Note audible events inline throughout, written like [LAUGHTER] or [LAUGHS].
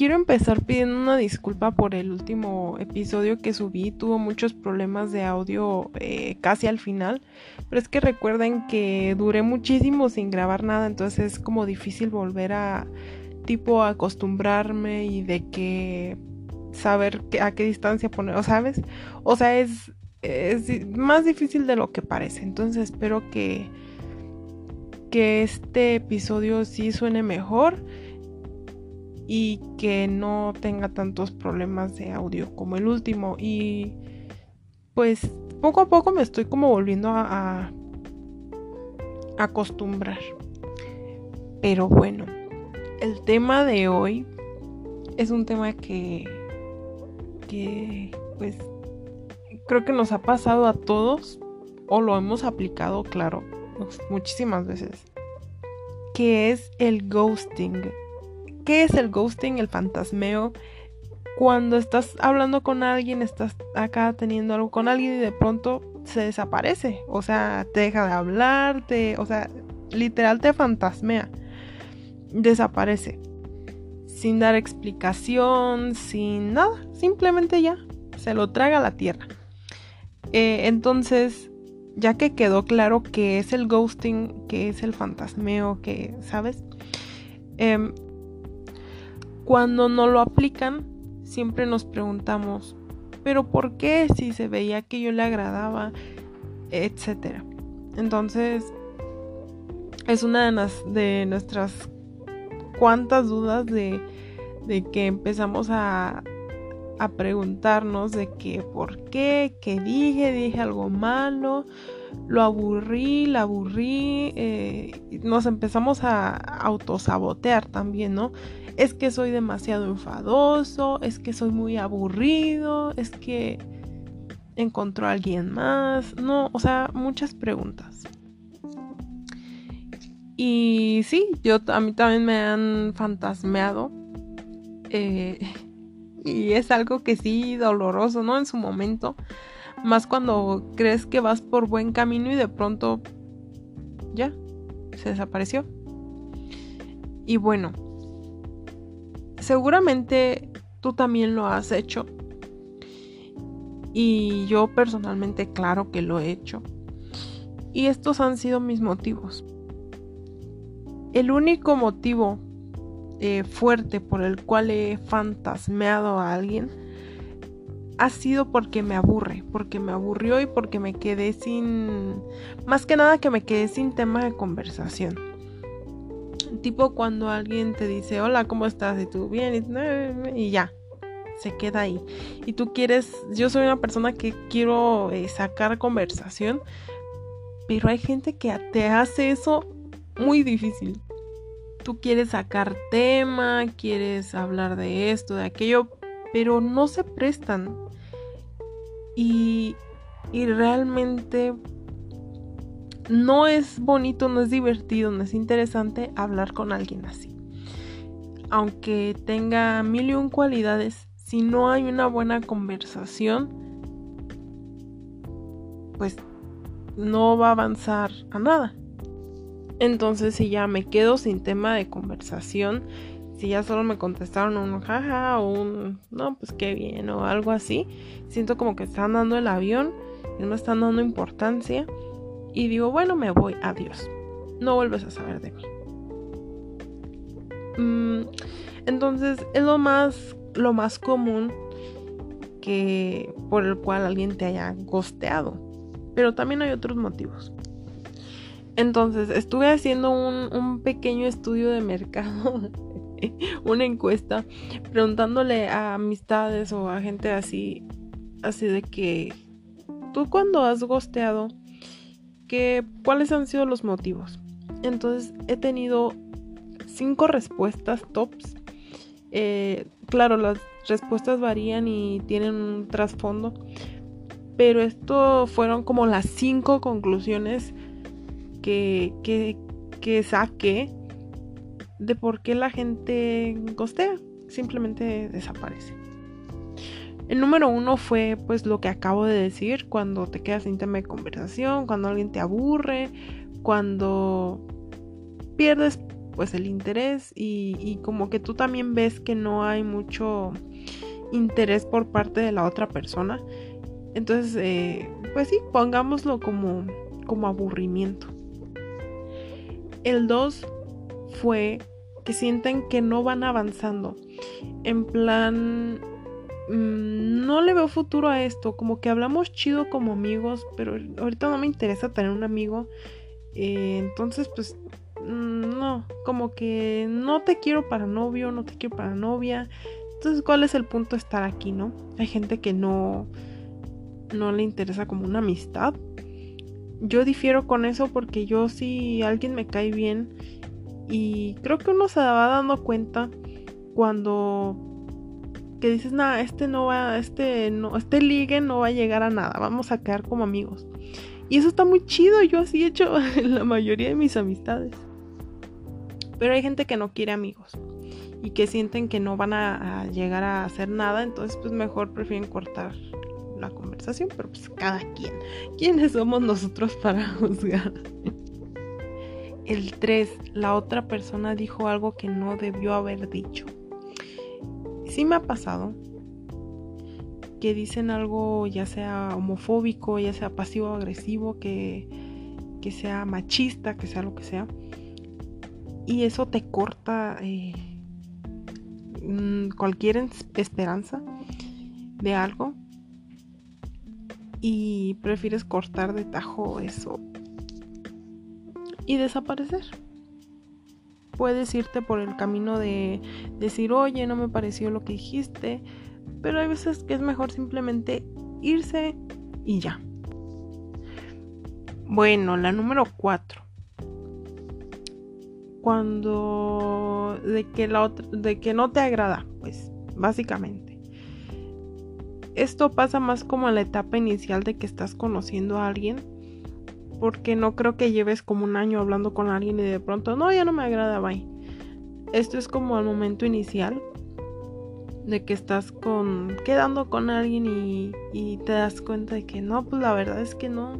quiero empezar pidiendo una disculpa por el último episodio que subí. Tuvo muchos problemas de audio eh, casi al final. Pero es que recuerden que duré muchísimo sin grabar nada. Entonces es como difícil volver a tipo acostumbrarme y de que saber a qué distancia poner, ¿sabes? O sea, es, es más difícil de lo que parece. Entonces espero que, que este episodio sí suene mejor y que no tenga tantos problemas de audio como el último. Y pues poco a poco me estoy como volviendo a, acostumbrar. Pero bueno, el tema de hoy es un tema que, que pues creo que nos ha pasado a todos o lo hemos aplicado, claro, muchísimas veces, que es el ghosting. ¿Qué es el ghosting? El fantasmeo. Cuando estás hablando con alguien, estás acá teniendo algo con alguien y de pronto se desaparece. O sea, te deja de hablar, o sea, literal te fantasmea. Desaparece. Sin dar explicación, sin nada. Simplemente ya. Se lo traga la tierra. Eh, entonces, ya que quedó claro que es el ghosting, que es el fantasmeo, que, ¿sabes? Eh, cuando no lo aplican, siempre nos preguntamos, pero ¿por qué si se veía que yo le agradaba? Etcétera. Entonces, es una de, nuestras cuantas dudas de, que empezamos a, a preguntarnos de que por qué, qué dije, dije algo malo, lo aburrí, la aburrí, eh, nos empezamos a autosabotear también, ¿no? es que soy demasiado enfadoso, es que soy muy aburrido, es que encontró a alguien más, no, o sea, muchas preguntas. Y sí, yo a mí también me han fantasmeado. Eh, [LAUGHS] y es algo que sí, doloroso, ¿no? En su momento. Más cuando crees que vas por buen camino y de pronto ya, se desapareció. Y bueno, seguramente tú también lo has hecho. Y yo personalmente claro que lo he hecho. Y estos han sido mis motivos. El único motivo eh, fuerte por el cual he fantasmeado a alguien ha sido porque me aburre, porque me aburrió y porque me quedé sin, más que nada que me quedé sin tema de conversación tipo cuando alguien te dice, hola, ¿cómo estás? Y tú, bien, y, ya, se queda ahí. Y tú quieres, yo soy una persona que quiero eh, sacar conversación, pero hay gente que te hace eso muy difícil. Tú quieres sacar tema, quieres hablar de esto, de aquello, pero no se prestan. Y, realmente no es bonito, no es divertido, no es interesante hablar con alguien así. Aunque tenga mil y un cualidades, si no hay una buena conversación, pues no va a avanzar a nada. Entonces, si ya me quedo sin tema de conversación, si ya solo me contestaron un jaja o un no, pues qué bien o algo así, siento como que están dando el avión y no están dando importancia y digo, bueno, me voy, adiós. No vuelves a saber de mí. Mm, entonces es lo más, lo más común que por el cual alguien te haya gosteado. Pero también hay otros motivos. Entonces estuve haciendo un, un pequeño estudio de mercado, [LAUGHS] [LAUGHS] una encuesta, preguntándole a amistades o a gente así, así de que tú cuando has gosteado, cuáles han sido los motivos. Entonces he tenido cinco respuestas tops. Eh, claro, las respuestas varían y tienen un trasfondo. Pero esto fueron como las cinco conclusiones que, que, que saqué de por qué la gente costea. Simplemente desaparece. El número uno fue pues lo que acabo de decir, cuando te quedas sin tema de conversación, cuando alguien te aburre, cuando pierdes pues el interés y, como que tú también ves que no hay mucho interés por parte de la otra persona. Entonces, eh, pues sí, pongámoslo como, como aburrimiento. El 2 fue que sienten que no van avanzando. En plan, mm, no le veo futuro a esto. Como que hablamos chido como amigos, pero ahorita no me interesa tener un amigo. Eh, entonces, pues, mm, no, como que no te quiero para novio, no te quiero para novia. Entonces, ¿cuál es el punto de estar aquí, no? Hay gente que no, no le interesa como una amistad. Yo difiero con eso porque yo si alguien me cae bien y creo que uno se va dando cuenta cuando que dices, nada, este no va, este no, este ligue no va a llegar a nada, vamos a quedar como amigos. Y eso está muy chido, yo así he hecho [LAUGHS] la mayoría de mis amistades. Pero hay gente que no quiere amigos y que sienten que no van a, a llegar a hacer nada, entonces pues mejor prefieren cortar la conversación, pero pues cada quien. ¿Quiénes somos nosotros para [LAUGHS] juzgar? El 3, la otra persona dijo algo que no debió haber dicho. Sí me ha pasado que dicen algo ya sea homofóbico, ya sea pasivo-agresivo, que, que, sea machista, que sea lo que sea. Y eso te corta eh, mm, cualquier esperanza de algo. Y prefieres cortar de tajo eso y desaparecer. Puedes irte por el camino de decir, oye, no me pareció lo que dijiste, pero hay veces que es mejor simplemente irse y ya. Bueno, la número 4. Cuando de que la otra, de que no te agrada, pues básicamente. Esto pasa más como en la etapa inicial de que estás conociendo a alguien porque no creo que lleves como un año hablando con alguien y de pronto, no, ya no me agrada, bye. Esto es como el momento inicial de que estás con quedando con alguien y, y te das cuenta de que no, pues la verdad es que no,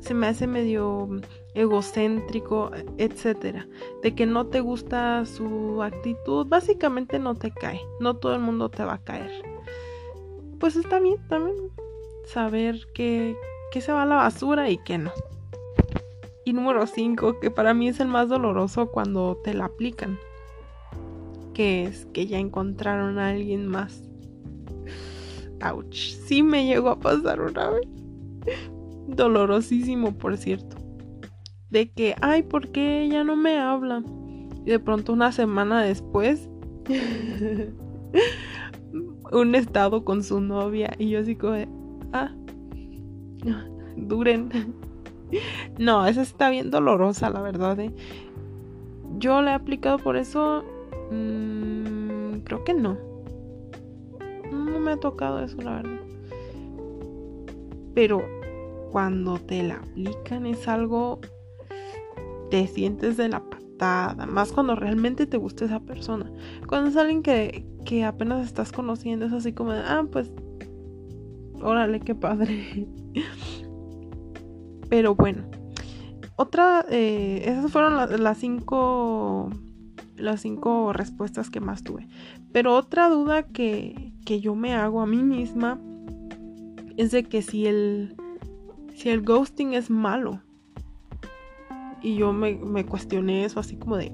se me hace medio egocéntrico, etcétera, de que no te gusta su actitud, básicamente no te cae, no todo el mundo te va a caer. Pues está bien también saber que, que se va a la basura y que no. Y número 5, que para mí es el más doloroso cuando te la aplican, que es que ya encontraron a alguien más. Ouch, sí me llegó a pasar una vez. Dolorosísimo, por cierto. De que, ay, ¿por qué ella no me habla? Y de pronto una semana después, [LAUGHS] un estado con su novia y yo así como ah, [LAUGHS] duren. No, esa está bien dolorosa, la verdad. ¿eh? Yo le he aplicado por eso. Mm, creo que no. No me ha tocado eso, la verdad. Pero cuando te la aplican es algo. Te sientes de la patada. Más cuando realmente te gusta esa persona. Cuando es alguien que, que apenas estás conociendo, es así como de, ah, pues. Órale, qué padre. Pero bueno, otra, eh, esas fueron las cinco, las cinco respuestas que más tuve. Pero otra duda que, que yo me hago a mí misma es de que si el, si el ghosting es malo. Y yo me, me cuestioné eso así como de,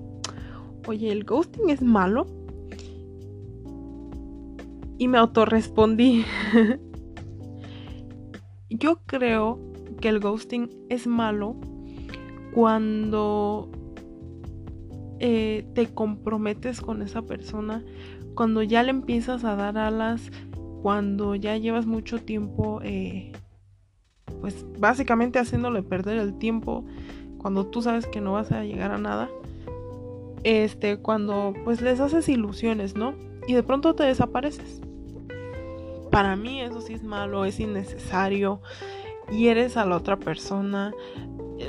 oye, ¿el ghosting es malo? Y me autorrespondí. [LAUGHS] yo creo que el ghosting es malo cuando eh, te comprometes con esa persona, cuando ya le empiezas a dar alas, cuando ya llevas mucho tiempo, eh, pues básicamente haciéndole perder el tiempo, cuando tú sabes que no vas a llegar a nada, este, cuando pues les haces ilusiones, ¿no? Y de pronto te desapareces. Para mí eso sí es malo, es innecesario eres a la otra persona,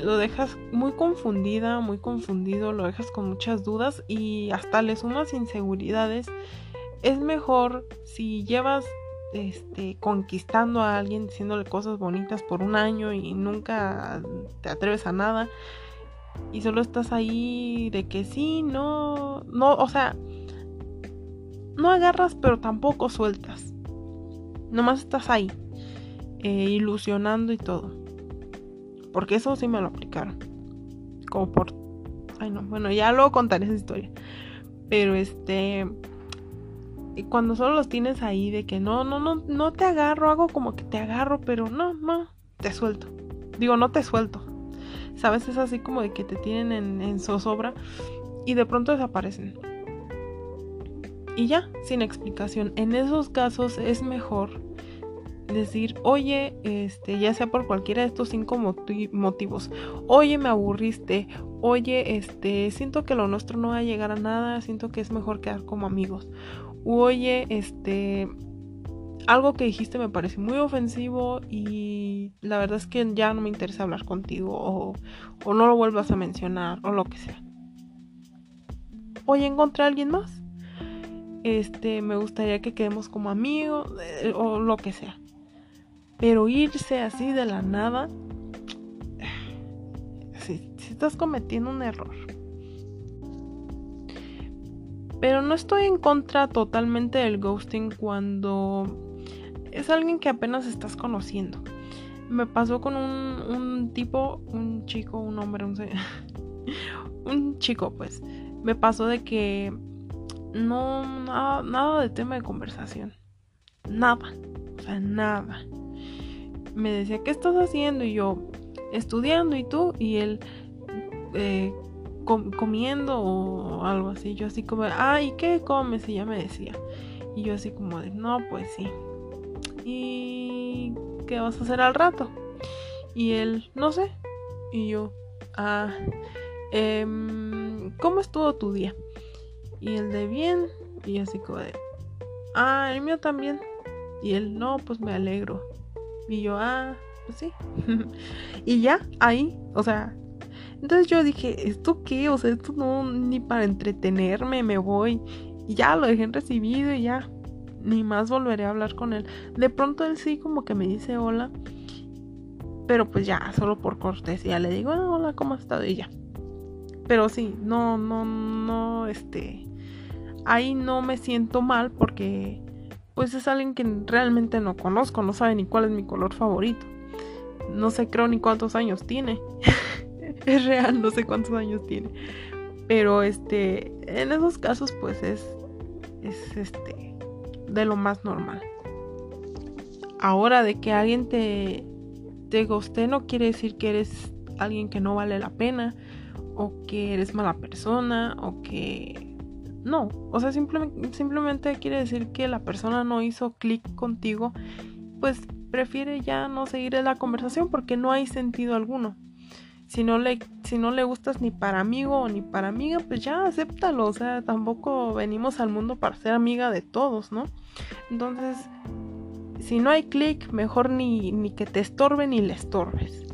lo dejas muy confundida, muy confundido, lo dejas con muchas dudas y hasta le sumas inseguridades. Es mejor si llevas este, conquistando a alguien, diciéndole cosas bonitas por un año y nunca te atreves a nada. y solo estás ahí de que sí, no, no, o sea, no agarras pero tampoco sueltas. Nomás estás ahí, eh, ilusionando y todo. Porque eso sí me lo aplicaron. Como por... Ay no, bueno, ya luego contaré esa historia. Pero este... Cuando solo los tienes ahí de que no, no, no, no te agarro, hago como que te agarro, pero no, no, te suelto. Digo, no te suelto. Sabes, es así como de que te tienen en, en zozobra y de pronto desaparecen. Y ya, sin explicación. En esos casos es mejor decir, oye, este, ya sea por cualquiera de estos cinco motivos, oye, me aburriste, oye, este, siento que lo nuestro no va a llegar a nada, siento que es mejor quedar como amigos, oye, este, algo que dijiste me parece muy ofensivo y la verdad es que ya no me interesa hablar contigo o, o no lo vuelvas a mencionar o lo que sea. Oye, encontré a alguien más. Este, me gustaría que quedemos como amigos eh, o lo que sea. Pero irse así de la nada, [SIGHS] si, estás cometiendo un error. Pero no estoy en contra totalmente del ghosting cuando es alguien que apenas estás conociendo. Me pasó con un, tipo, un chico, un hombre, un, [LAUGHS] un chico, pues. Me pasó de que no, nada, nada de tema de conversación. Nada. O sea, nada me decía, ¿qué estás haciendo? Y yo, estudiando y tú, y él eh, comiendo o algo así. Yo así como, ah, ¿y qué comes? Y ya me decía. Y yo así como de, no, pues sí. ¿Y qué vas a hacer al rato? Y él, no sé. Y yo, ah, em, ¿cómo estuvo tu día? Y él de bien. Y así como de, ah, el mío también. Y él, no, pues me alegro. Y yo, ah, pues sí. [LAUGHS] y ya, ahí, o sea. Entonces yo dije, ¿esto qué? O sea, esto no, ni para entretenerme, me voy. Y ya lo dejé en recibido y ya. Ni más volveré a hablar con él. De pronto él sí como que me dice hola. Pero pues ya, solo por cortesía le digo, ah, hola, ¿cómo has estado? Y ya. Pero sí, no, no, no, este. Ahí no me siento mal porque pues es alguien que realmente no conozco, no sabe ni cuál es mi color favorito. No sé, creo ni cuántos años tiene. [LAUGHS] es real, no sé cuántos años tiene. Pero este, en esos casos pues es, es este, de lo más normal. Ahora de que alguien te, te guste no quiere decir que eres alguien que no vale la pena o que eres mala persona o que no, o sea, simplemente, quiere decir que la persona no hizo clic contigo, pues prefiere ya no seguir la conversación porque no hay sentido alguno. Si no, le, si no le gustas ni para amigo ni para amiga, pues ya acéptalo. O sea, tampoco venimos al mundo para ser amiga de todos, ¿no? Entonces, si no hay clic, mejor ni, ni que te estorbe ni le estorbes.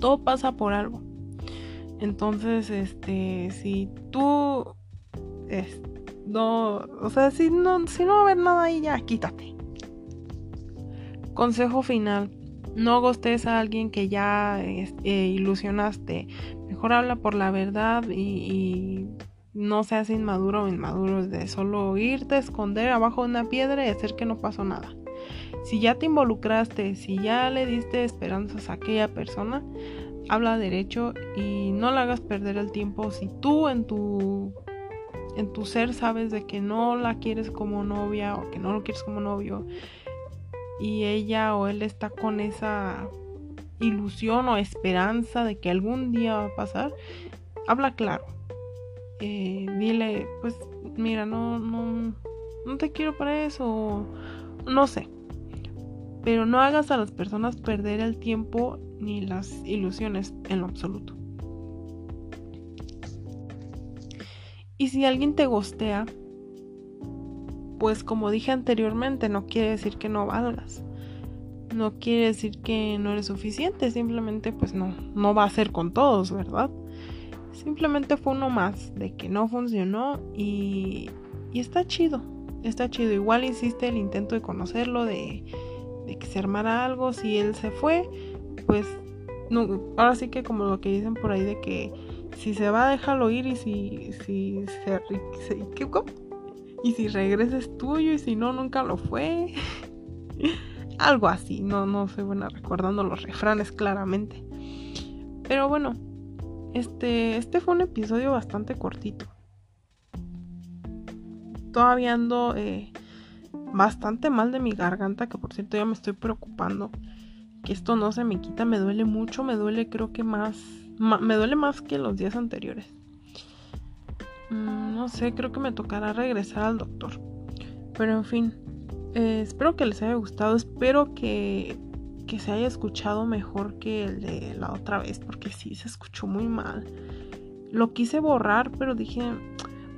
Todo pasa por algo. Entonces, este, si tú no, o sea, si no, si no va a haber nada ahí, ya quítate. Consejo final. No gostes a alguien que ya eh, ilusionaste. Mejor habla por la verdad y, no seas inmaduro o inmaduro de solo irte esconder abajo de una piedra y hacer que no pasó nada. Si ya te involucraste, si ya le diste esperanzas a aquella persona, habla derecho y no le hagas perder el tiempo. Si tú en tu en tu ser sabes de que no la quieres como novia o que no lo quieres como novio y ella o él está con esa ilusión o esperanza de que algún día va a pasar, habla claro. Eh, dile, pues mira, no, no, no te quiero para eso, no sé. Pero no hagas a las personas perder el tiempo ni las ilusiones en lo absoluto. Y si alguien te gostea, pues como dije anteriormente, no quiere decir que no valgas. No quiere decir que no eres suficiente, simplemente pues no, no va a ser con todos, ¿verdad? Simplemente fue uno más de que no funcionó y, y está chido, está chido. Igual hiciste el intento de conocerlo, de, de que se armara algo. Si él se fue, pues no, ahora sí que como lo que dicen por ahí de que si se va, déjalo ir y si, si se, ¿qué, y si regresa es tuyo y si no, nunca lo fue. [LAUGHS] Algo así, no, no soy buena recordando los refranes claramente. Pero bueno, este, este fue un episodio bastante cortito. Todavía ando eh, bastante mal de mi garganta, que por cierto ya me estoy preocupando. Que esto no se me quita, me duele mucho, me duele creo que más, me duele más que los días anteriores. Mm, no sé, creo que me tocará regresar al doctor. Pero en fin, eh, espero que les haya gustado, espero que, que se haya escuchado mejor que el de la otra vez, porque sí, se escuchó muy mal. Lo quise borrar, pero dije,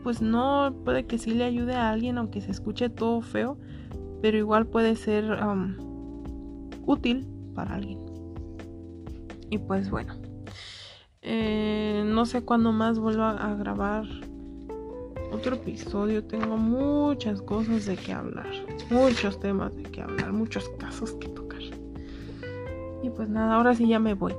pues no, puede que sí le ayude a alguien, aunque se escuche todo feo, pero igual puede ser útil para alguien. Y pues bueno, eh, no sé cuándo más vuelvo a grabar otro episodio. Tengo muchas cosas de que hablar, muchos temas de que hablar, muchos casos que tocar. Y pues nada, ahora sí ya me voy.